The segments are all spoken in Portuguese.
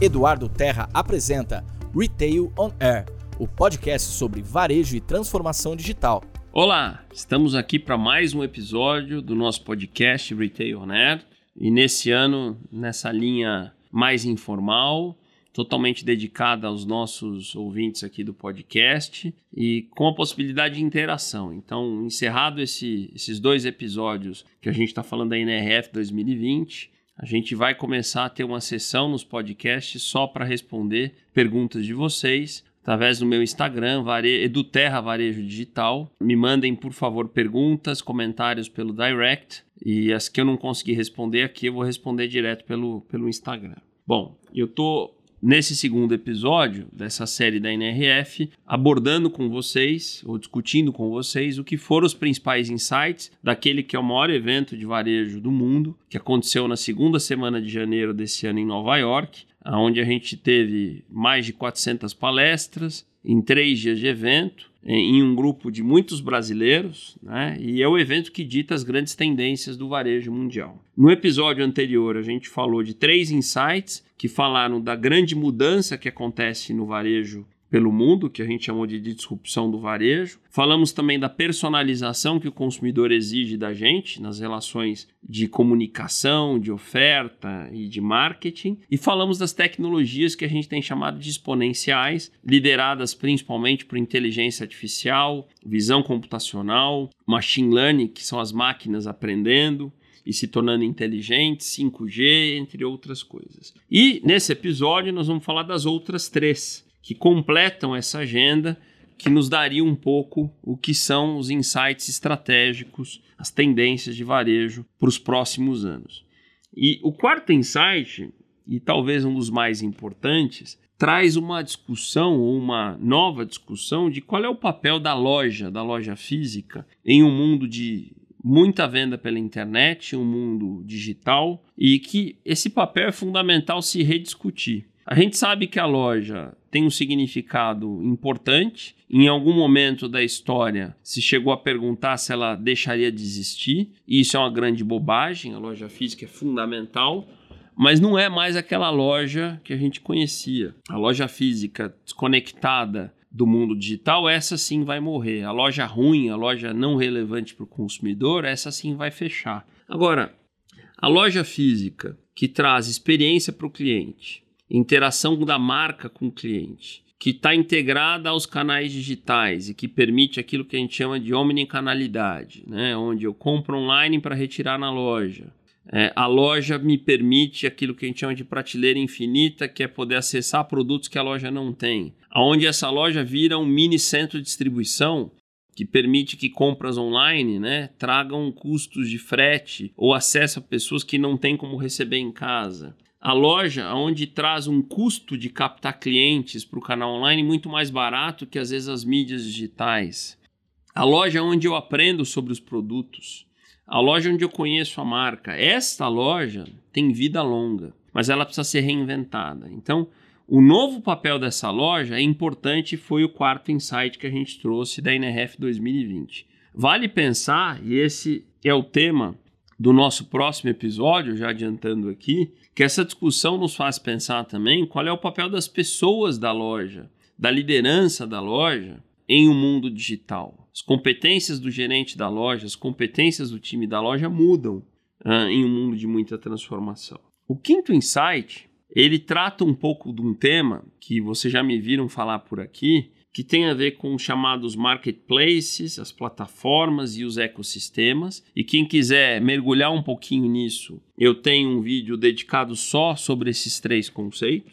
Eduardo Terra apresenta Retail on Air, o podcast sobre varejo e transformação digital. Olá, estamos aqui para mais um episódio do nosso podcast Retail on Air e nesse ano, nessa linha mais informal, totalmente dedicada aos nossos ouvintes aqui do podcast e com a possibilidade de interação. Então, encerrado esse, esses dois episódios que a gente está falando da NRF 2020, a gente vai começar a ter uma sessão nos podcasts só para responder perguntas de vocês através do meu Instagram, vare... Eduterra Varejo Digital. Me mandem, por favor, perguntas, comentários pelo direct e as que eu não conseguir responder aqui, eu vou responder direto pelo, pelo Instagram. Bom, eu estou nesse segundo episódio dessa série da NRF, abordando com vocês, ou discutindo com vocês, o que foram os principais insights daquele que é o maior evento de varejo do mundo, que aconteceu na segunda semana de janeiro desse ano em Nova York, onde a gente teve mais de 400 palestras em três dias de evento, em um grupo de muitos brasileiros, né? e é o evento que dita as grandes tendências do varejo mundial. No episódio anterior, a gente falou de três insights que falaram da grande mudança que acontece no varejo pelo mundo, que a gente chamou de disrupção do varejo. Falamos também da personalização que o consumidor exige da gente nas relações de comunicação, de oferta e de marketing. E falamos das tecnologias que a gente tem chamado de exponenciais, lideradas principalmente por inteligência artificial, visão computacional, machine learning, que são as máquinas aprendendo, e se tornando inteligentes, 5G, entre outras coisas. E nesse episódio nós vamos falar das outras três, que completam essa agenda, que nos daria um pouco o que são os insights estratégicos, as tendências de varejo para os próximos anos. E o quarto insight, e talvez um dos mais importantes, traz uma discussão ou uma nova discussão de qual é o papel da loja, da loja física, em um mundo de muita venda pela internet, um mundo digital, e que esse papel é fundamental se rediscutir. A gente sabe que a loja tem um significado importante. Em algum momento da história se chegou a perguntar se ela deixaria de existir, e isso é uma grande bobagem. A loja física é fundamental, mas não é mais aquela loja que a gente conhecia. A loja física desconectada do mundo digital, essa sim vai morrer. A loja ruim, a loja não relevante para o consumidor, essa sim vai fechar. Agora, a loja física que traz experiência para o cliente, interação da marca com o cliente, que está integrada aos canais digitais e que permite aquilo que a gente chama de omnicanalidade, né? onde eu compro online para retirar na loja. É, a loja me permite aquilo que a gente chama de prateleira infinita, que é poder acessar produtos que a loja não tem. Onde essa loja vira um mini centro de distribuição que permite que compras online né, tragam custos de frete ou acesso a pessoas que não têm como receber em casa a loja onde traz um custo de captar clientes para o canal online muito mais barato que às vezes as mídias digitais. A loja onde eu aprendo sobre os produtos. A loja onde eu conheço a marca. Esta loja tem vida longa, mas ela precisa ser reinventada. Então, o novo papel dessa loja é importante foi o quarto insight que a gente trouxe da NRF 2020. Vale pensar, e esse é o tema do nosso próximo episódio, já adiantando aqui, que essa discussão nos faz pensar também qual é o papel das pessoas da loja, da liderança da loja em um mundo digital. As competências do gerente da loja, as competências do time da loja mudam uh, em um mundo de muita transformação. O quinto insight, ele trata um pouco de um tema que vocês já me viram falar por aqui, que tem a ver com os chamados marketplaces, as plataformas e os ecossistemas. E quem quiser mergulhar um pouquinho nisso, eu tenho um vídeo dedicado só sobre esses três conceitos.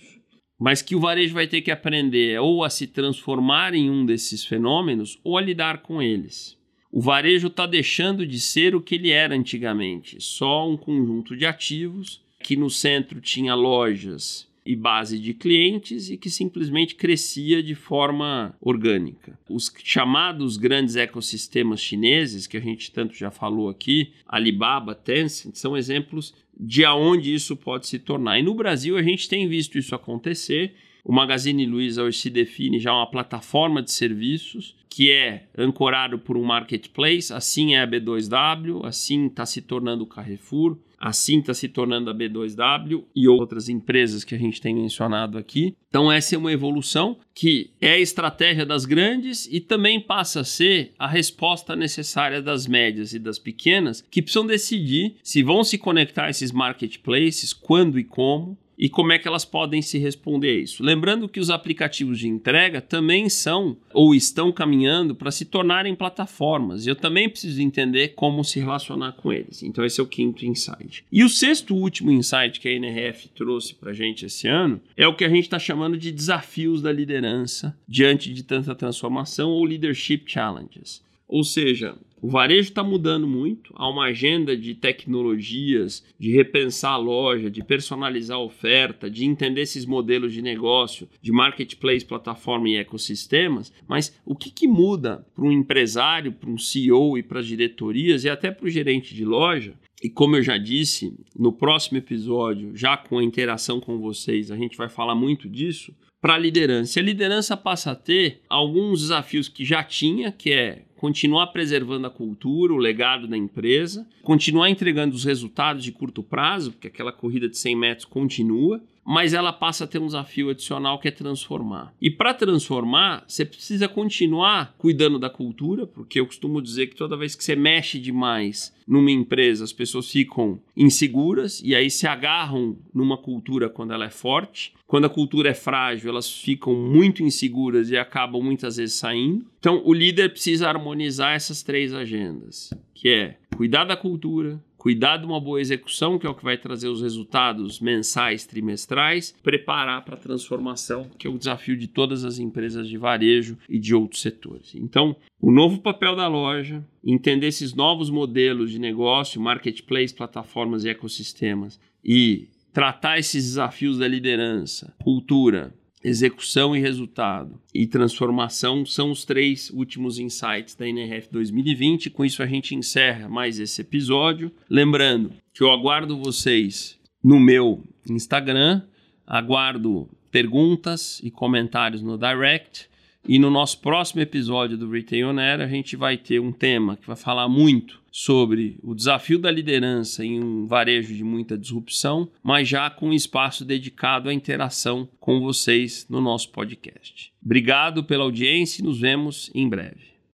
Mas que o varejo vai ter que aprender ou a se transformar em um desses fenômenos ou a lidar com eles. O varejo está deixando de ser o que ele era antigamente, só um conjunto de ativos que no centro tinha lojas e base de clientes e que simplesmente crescia de forma orgânica. Os chamados grandes ecossistemas chineses, que a gente tanto já falou aqui, Alibaba, Tencent, são exemplos de aonde isso pode se tornar. E no Brasil a gente tem visto isso acontecer. O Magazine Luiza hoje se define já uma plataforma de serviços que é ancorado por um marketplace, assim é a B2W, assim está se tornando o Carrefour, assim está se tornando a B2W e outras empresas que a gente tem mencionado aqui. Então, essa é uma evolução que é a estratégia das grandes e também passa a ser a resposta necessária das médias e das pequenas, que precisam decidir se vão se conectar a esses marketplaces, quando e como, e como é que elas podem se responder a isso. Lembrando que os aplicativos de entrega também são ou estão caminhando para se tornarem plataformas. Eu também preciso entender como se relacionar com eles. Então esse é o quinto insight. E o sexto último insight que a NRF trouxe para a gente esse ano é o que a gente está chamando de desafios da liderança diante de tanta transformação ou leadership challenges. Ou seja, o varejo está mudando muito, há uma agenda de tecnologias, de repensar a loja, de personalizar a oferta, de entender esses modelos de negócio, de marketplace, plataforma e ecossistemas. Mas o que, que muda para um empresário, para um CEO e para as diretorias e até para o gerente de loja? E como eu já disse, no próximo episódio, já com a interação com vocês, a gente vai falar muito disso para a liderança. A liderança passa a ter alguns desafios que já tinha, que é continuar preservando a cultura, o legado da empresa, continuar entregando os resultados de curto prazo, porque aquela corrida de 100 metros continua, mas ela passa a ter um desafio adicional que é transformar. E para transformar, você precisa continuar cuidando da cultura, porque eu costumo dizer que toda vez que você mexe demais numa empresa, as pessoas ficam inseguras e aí se agarram numa cultura quando ela é forte. Quando a cultura é frágil, elas ficam muito inseguras e acabam muitas vezes saindo. Então, o líder precisa harmonizar essas três agendas, que é cuidar da cultura, cuidar de uma boa execução, que é o que vai trazer os resultados mensais, trimestrais, preparar para a transformação, que é o desafio de todas as empresas de varejo e de outros setores. Então, o novo papel da loja, entender esses novos modelos de negócio, marketplace, plataformas e ecossistemas e tratar esses desafios da liderança, cultura, execução e resultado e transformação são os três últimos insights da NRF 2020. Com isso a gente encerra mais esse episódio. Lembrando que eu aguardo vocês no meu Instagram, aguardo perguntas e comentários no direct. E no nosso próximo episódio do Retail On Air, a gente vai ter um tema que vai falar muito sobre o desafio da liderança em um varejo de muita disrupção, mas já com um espaço dedicado à interação com vocês no nosso podcast. Obrigado pela audiência e nos vemos em breve.